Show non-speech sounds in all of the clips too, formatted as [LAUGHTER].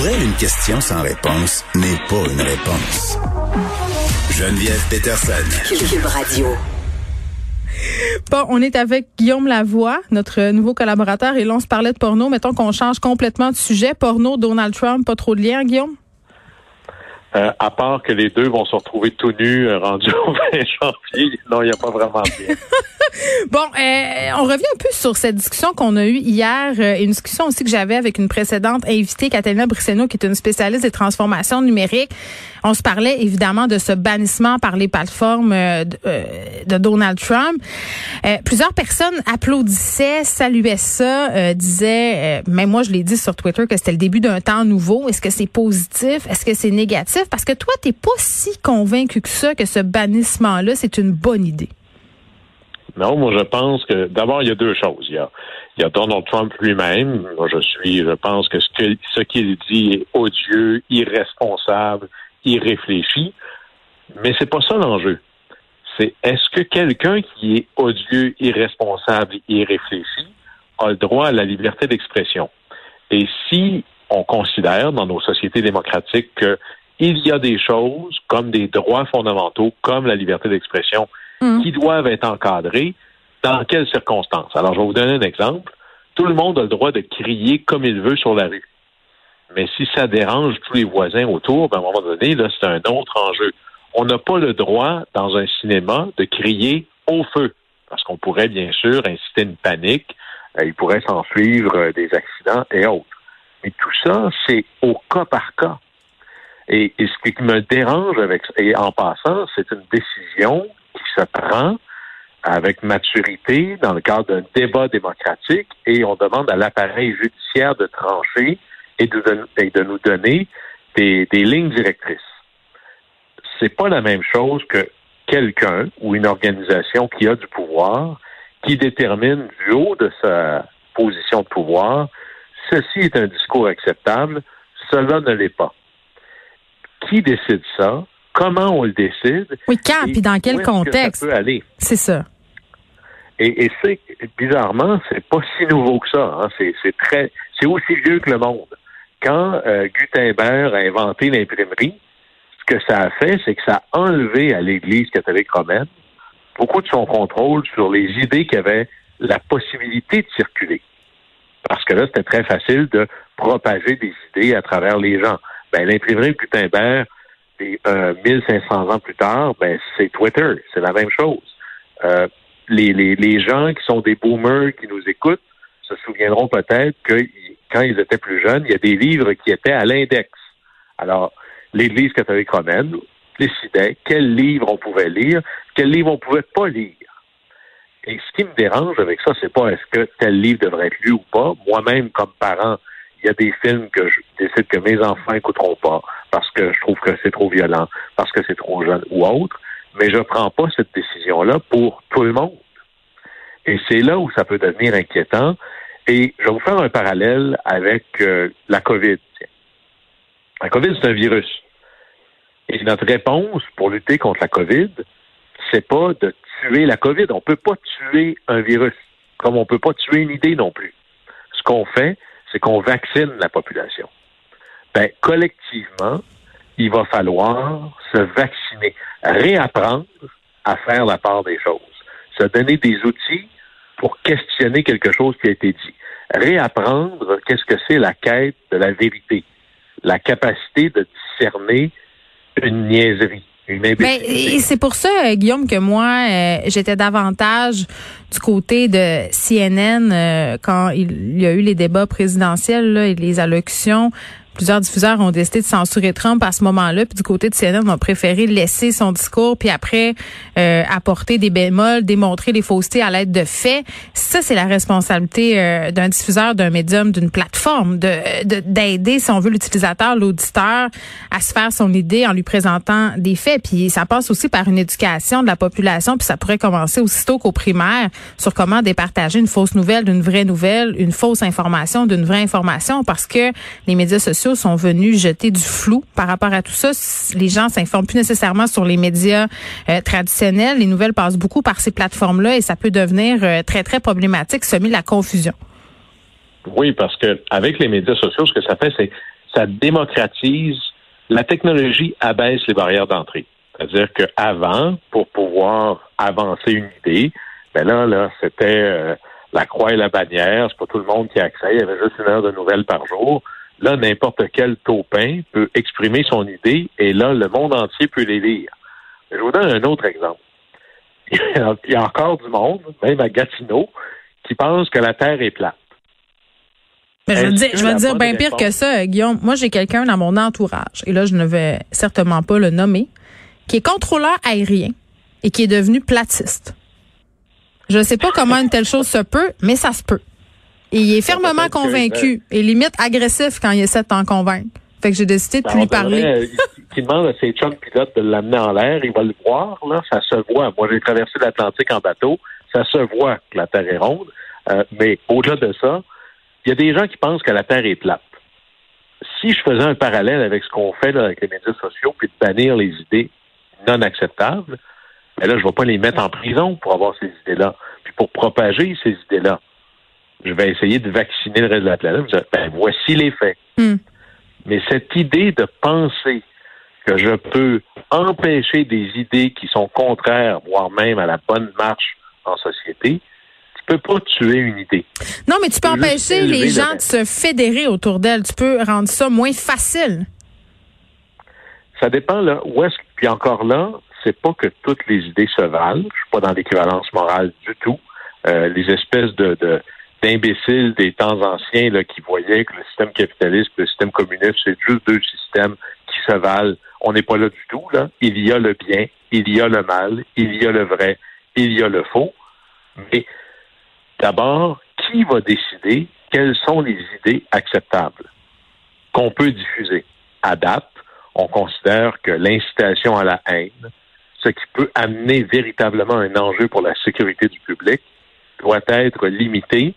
Pour elle, une question sans réponse n'est pas une réponse. Geneviève Peterson. Cube Radio. Bon, on est avec Guillaume Lavoie, notre nouveau collaborateur, et là, on se parlait de porno. Mettons qu'on change complètement de sujet. Porno, Donald Trump, pas trop de lien, Guillaume? Euh, à part que les deux vont se retrouver tout nus euh, rendus au [LAUGHS] 20 janvier. Non, il n'y a pas vraiment de lien. [LAUGHS] Bon, euh, on revient un peu sur cette discussion qu'on a eue hier, euh, une discussion aussi que j'avais avec une précédente invitée, Catalina Brisseno, qui est une spécialiste des transformations numériques. On se parlait évidemment de ce bannissement par les plateformes euh, de, euh, de Donald Trump. Euh, plusieurs personnes applaudissaient, saluaient ça, disaient, même moi je l'ai dit sur Twitter, que c'était le début d'un temps nouveau. Est-ce que c'est positif? Est-ce que c'est négatif? Parce que toi, t'es pas si convaincu que ça, que ce bannissement-là, c'est une bonne idée. Non, moi je pense que d'abord il y a deux choses. Il y a, Donald Trump lui-même. Moi je suis, je pense que ce qu'il dit est odieux, irresponsable, irréfléchi. Mais c'est pas ça l'enjeu. C'est est-ce que quelqu'un qui est odieux, irresponsable, irréfléchi a le droit à la liberté d'expression? Et si on considère dans nos sociétés démocratiques que il y a des choses comme des droits fondamentaux, comme la liberté d'expression, Mm. qui doivent être encadrés, dans quelles circonstances? Alors, je vais vous donner un exemple. Tout le monde a le droit de crier comme il veut sur la rue. Mais si ça dérange tous les voisins autour, ben, à un moment donné, là, c'est un autre enjeu. On n'a pas le droit, dans un cinéma, de crier au feu. Parce qu'on pourrait, bien sûr, inciter une panique. Euh, il pourrait s'en suivre euh, des accidents et autres. Mais tout ça, c'est au cas par cas. Et, ce qui me dérange avec et en passant, c'est une décision qui se prend avec maturité dans le cadre d'un débat démocratique et on demande à l'appareil judiciaire de trancher et de, don- et de nous donner des, des lignes directrices. C'est pas la même chose que quelqu'un ou une organisation qui a du pouvoir qui détermine du haut de sa position de pouvoir ceci est un discours acceptable, cela ne l'est pas. Qui décide ça? Comment on le décide? Oui, quand, Et puis dans quel que contexte? Ça peut aller? C'est ça. Et, et c'est bizarrement, c'est pas si nouveau que ça. Hein. C'est, c'est très, c'est aussi vieux que le monde. Quand euh, Gutenberg a inventé l'imprimerie, ce que ça a fait, c'est que ça a enlevé à l'Église catholique romaine beaucoup de son contrôle sur les idées qui avaient la possibilité de circuler. Parce que là, c'était très facile de propager des idées à travers les gens. Ben, l'imprimerie de Gutenberg, et, euh, 1500 ans plus tard, ben, c'est Twitter. C'est la même chose. Euh, les, les, les gens qui sont des boomers qui nous écoutent se souviendront peut-être que y- quand ils étaient plus jeunes, il y a des livres qui étaient à l'index. Alors, l'Église catholique romaine décidait quels livres on pouvait lire, quels livres on pouvait pas lire. Et ce qui me dérange avec ça, c'est pas est-ce que tel livre devrait être lu ou pas. Moi-même, comme parent, il y a des films que je décide que mes enfants écouteront pas parce que je trouve que c'est trop violent, parce que c'est trop jeune ou autre. Mais je prends pas cette décision-là pour tout le monde. Et c'est là où ça peut devenir inquiétant. Et je vais vous faire un parallèle avec euh, la COVID. La COVID, c'est un virus. Et notre réponse pour lutter contre la COVID, c'est pas de tuer la COVID. On peut pas tuer un virus, comme on peut pas tuer une idée non plus. Ce qu'on fait, c'est qu'on vaccine la population. Ben, collectivement, il va falloir se vacciner, réapprendre à faire la part des choses, se donner des outils pour questionner quelque chose qui a été dit, réapprendre qu'est-ce que c'est la quête de la vérité, la capacité de discerner une niaiserie, et c'est pour ça, euh, Guillaume, que moi, euh, j'étais davantage du côté de CNN euh, quand il y a eu les débats présidentiels là, et les allocutions plusieurs diffuseurs ont décidé de censurer Trump à ce moment-là. Puis du côté de CNN, on a préféré laisser son discours, puis après euh, apporter des bémols, démontrer les faussetés à l'aide de faits. Ça, c'est la responsabilité euh, d'un diffuseur, d'un médium, d'une plateforme, de d'aider, si on veut, l'utilisateur, l'auditeur à se faire son idée en lui présentant des faits. Puis ça passe aussi par une éducation de la population, puis ça pourrait commencer aussitôt qu'au primaire sur comment départager une fausse nouvelle d'une vraie nouvelle, une fausse information d'une vraie information, parce que les médias sociaux sont venus jeter du flou par rapport à tout ça. Les gens s'informent plus nécessairement sur les médias euh, traditionnels. Les nouvelles passent beaucoup par ces plateformes-là et ça peut devenir euh, très, très problématique, semer la confusion. Oui, parce que avec les médias sociaux, ce que ça fait, c'est ça démocratise la technologie abaisse les barrières d'entrée. C'est-à-dire qu'avant, pour pouvoir avancer une idée, ben là, là, c'était euh, la croix et la bannière, c'est pas tout le monde qui a accès, il y avait juste une heure de nouvelles par jour. Là, n'importe quel taupin peut exprimer son idée et là, le monde entier peut les lire. Je vous donne un autre exemple. [LAUGHS] Il y a encore du monde, même à Gatineau, qui pense que la Terre est plate. Mais je veux dire, je veux dire bien pire que ça, Guillaume. Moi, j'ai quelqu'un dans mon entourage, et là, je ne vais certainement pas le nommer, qui est contrôleur aérien et qui est devenu platiste. Je ne sais pas comment une telle chose se peut, mais ça se peut. Et il est fermement convaincu et limite agressif quand il essaie de t'en convaincre. Fait que j'ai décidé de ben, lui parler. Euh, il demande à ses chums pilotes de l'amener en l'air, il va le voir, là, ça se voit. Moi, j'ai traversé l'Atlantique en bateau, ça se voit que la Terre est ronde. Euh, mais au-delà de ça, il y a des gens qui pensent que la Terre est plate. Si je faisais un parallèle avec ce qu'on fait là, avec les médias sociaux, puis de bannir les idées non acceptables, mais ben là, je ne vais pas les mettre en prison pour avoir ces idées-là, puis pour propager ces idées-là. Je vais essayer de vacciner le reste de la planète. Ben, voici les faits. Hmm. Mais cette idée de penser que je peux empêcher des idées qui sont contraires, voire même à la bonne marche en société, tu peux pas tuer une idée. Non, mais tu peux empêcher les gens de se fédérer autour d'elle. Tu peux rendre ça moins facile. Ça dépend là. Où est-ce puis encore là, c'est pas que toutes les idées se valent. Je suis pas dans l'équivalence morale du tout. Euh, les espèces de, d'imbéciles des temps anciens là, qui voyaient que le système capitaliste le système communiste, c'est juste deux systèmes qui se valent. On n'est pas là du tout. Là. Il y a le bien, il y a le mal, il y a le vrai, il y a le faux. Mais d'abord, qui va décider quelles sont les idées acceptables qu'on peut diffuser? À date, on considère que l'incitation à la haine, ce qui peut amener véritablement un enjeu pour la sécurité du public, doit être limité,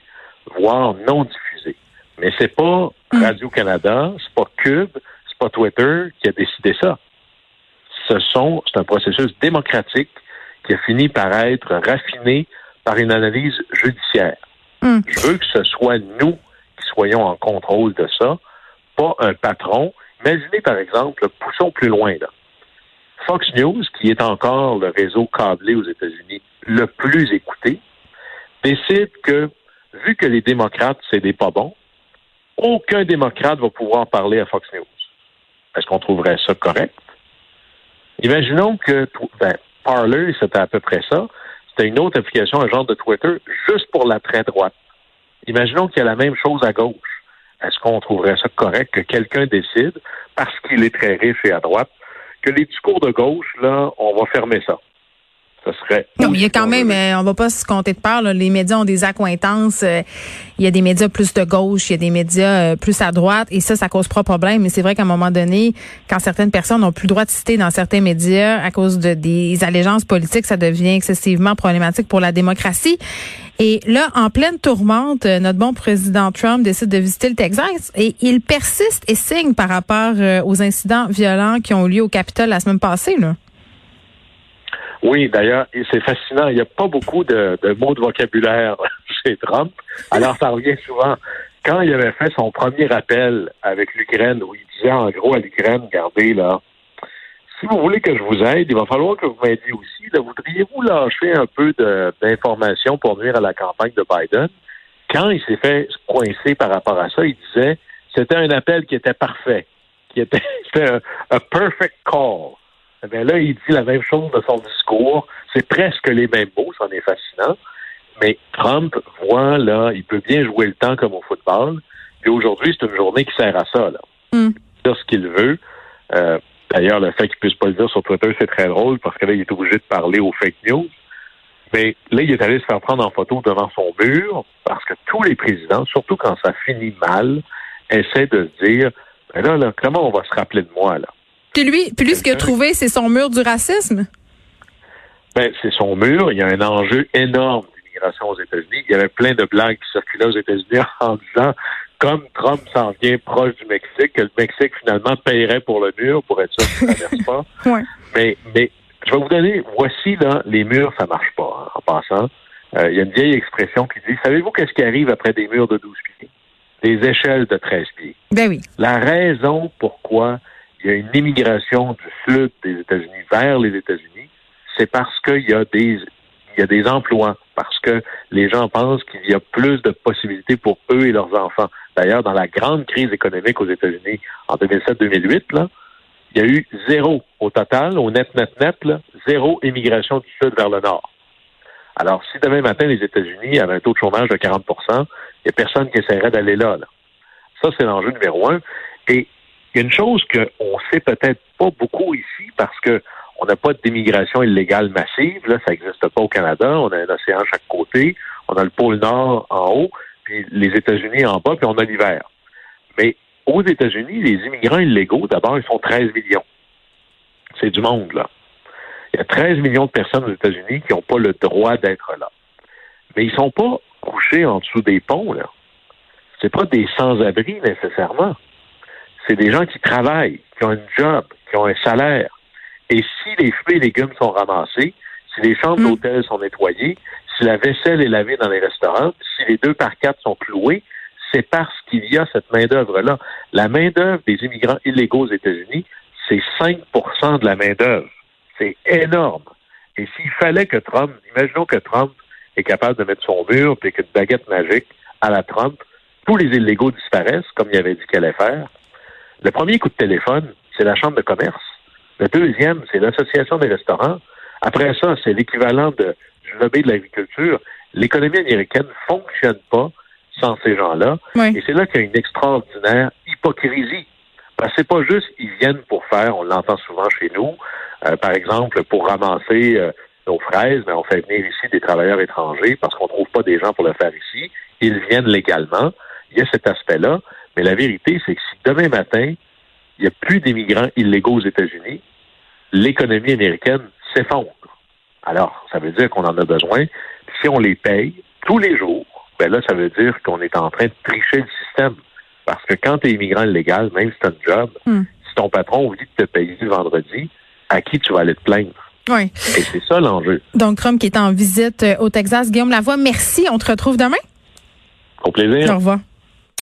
voire non diffusé. Mais c'est pas hmm. Radio-Canada, c'est pas Cube, c'est pas Twitter qui a décidé ça. Ce sont, c'est un processus démocratique qui a fini par être raffiné par une analyse judiciaire. Hmm. Je veux que ce soit nous qui soyons en contrôle de ça, pas un patron. Imaginez, par exemple, poussons plus loin, là. Fox News, qui est encore le réseau câblé aux États-Unis le plus écouté, décide que, vu que les démocrates, c'est des pas bons, aucun démocrate va pouvoir parler à Fox News. Est-ce qu'on trouverait ça correct? Imaginons que ben, Parler, c'était à peu près ça. C'était une autre application, un genre de Twitter, juste pour la très droite. Imaginons qu'il y a la même chose à gauche. Est-ce qu'on trouverait ça correct que quelqu'un décide, parce qu'il est très riche et à droite, que les discours de gauche, là, on va fermer ça? Serait. Non, mais il y a quand même, euh, on va pas se compter de peur. Les médias ont des accointances. Euh, il y a des médias plus de gauche, il y a des médias euh, plus à droite, et ça, ça cause pas de problème. Mais c'est vrai qu'à un moment donné, quand certaines personnes n'ont plus le droit de citer dans certains médias à cause de des allégeances politiques, ça devient excessivement problématique pour la démocratie. Et là, en pleine tourmente, notre bon président Trump décide de visiter le Texas et il persiste et signe par rapport aux incidents violents qui ont eu lieu au Capitole la semaine passée. Là. Oui, d'ailleurs, c'est fascinant. Il n'y a pas beaucoup de, mots de vocabulaire [LAUGHS] chez Trump. Alors, ça revient souvent. Quand il avait fait son premier appel avec l'Ukraine, où il disait en gros à l'Ukraine, regardez là, si vous voulez que je vous aide, il va falloir que vous m'aidiez aussi. Voudriez-vous lâcher un peu d'informations pour nuire à la campagne de Biden? Quand il s'est fait coincer par rapport à ça, il disait c'était un appel qui était parfait, qui était, [LAUGHS] un, un perfect call. Eh là, il dit la même chose de son discours. C'est presque les mêmes mots, c'en est fascinant. Mais Trump voit, là, il peut bien jouer le temps comme au football. Et aujourd'hui, c'est une journée qui sert à ça, là. Mm. Dire ce qu'il veut. Euh, D'ailleurs, le fait qu'il puisse pas le dire sur Twitter, c'est très drôle parce que là, il est obligé de parler aux fake news. Mais là, il est allé se faire prendre en photo devant son mur parce que tous les présidents, surtout quand ça finit mal, essaient de se dire ben là, là, comment on va se rappeler de moi, là? Puis lui, puis lui, ce qu'il a trouvé, c'est son mur du racisme? Ben, c'est son mur. Il y a un enjeu énorme d'immigration aux États-Unis. Il y avait plein de blagues qui circulaient aux États-Unis [LAUGHS] en disant comme Trump s'en vient proche du Mexique, que le Mexique finalement paierait pour le mur pour être sûr qu'il ne traverse pas. [LAUGHS] Ouais. Mais, mais je vais vous donner, voici là, les murs, ça marche pas, hein, en passant. Euh, Il y a une vieille expression qui dit Savez-vous qu'est-ce qui arrive après des murs de 12 pieds? Des échelles de 13 pieds. Ben oui. La raison pourquoi il y a une immigration du sud des États-Unis vers les États-Unis, c'est parce qu'il y a des il y a des emplois, parce que les gens pensent qu'il y a plus de possibilités pour eux et leurs enfants. D'ailleurs, dans la grande crise économique aux États-Unis en 2007-2008, là, il y a eu zéro au total, au net, net, net, zéro immigration du sud vers le nord. Alors, si demain matin, les États-Unis avaient un taux de chômage de 40 il n'y a personne qui essaierait d'aller là, là. Ça, c'est l'enjeu numéro un. Et il y a une chose qu'on sait peut-être pas beaucoup ici parce que on n'a pas d'immigration illégale massive. Là, ça n'existe pas au Canada. On a un océan à chaque côté. On a le pôle Nord en haut, puis les États-Unis en bas, puis on a l'hiver. Mais aux États-Unis, les immigrants illégaux, d'abord, ils sont 13 millions. C'est du monde, là. Il y a 13 millions de personnes aux États-Unis qui n'ont pas le droit d'être là. Mais ils sont pas couchés en dessous des ponts, là. C'est pas des sans-abri nécessairement. C'est des gens qui travaillent, qui ont un job, qui ont un salaire. Et si les fruits et légumes sont ramassés, si les chambres Mm. d'hôtel sont nettoyées, si la vaisselle est lavée dans les restaurants, si les deux par quatre sont cloués, c'est parce qu'il y a cette main-d'œuvre-là. La main-d'œuvre des immigrants illégaux aux États-Unis, c'est 5% de la main-d'œuvre. C'est énorme. Et s'il fallait que Trump, imaginons que Trump est capable de mettre son mur et qu'une baguette magique à la Trump, tous les illégaux disparaissent, comme il avait dit qu'il allait faire. Le premier coup de téléphone, c'est la Chambre de commerce. Le deuxième, c'est l'Association des restaurants. Après ça, c'est l'équivalent de, du lobby de l'agriculture. L'économie américaine ne fonctionne pas sans ces gens-là. Oui. Et c'est là qu'il y a une extraordinaire hypocrisie. Parce que c'est pas juste ils viennent pour faire, on l'entend souvent chez nous, euh, par exemple, pour ramasser euh, nos fraises, mais on fait venir ici des travailleurs étrangers parce qu'on trouve pas des gens pour le faire ici. Ils viennent légalement. Il y a cet aspect-là. Mais la vérité, c'est que si demain matin, il n'y a plus d'immigrants illégaux aux États-Unis, l'économie américaine s'effondre. Alors, ça veut dire qu'on en a besoin. Si on les paye tous les jours, ben là, ça veut dire qu'on est en train de tricher le système. Parce que quand tu es immigrant illégal, même si tu as un job, Hmm. si ton patron oublie de te payer le vendredi, à qui tu vas aller te plaindre? Oui. Et c'est ça l'enjeu. Donc, Trump qui est en visite euh, au Texas. Guillaume Lavoie, merci. On te retrouve demain. Au plaisir. Au revoir.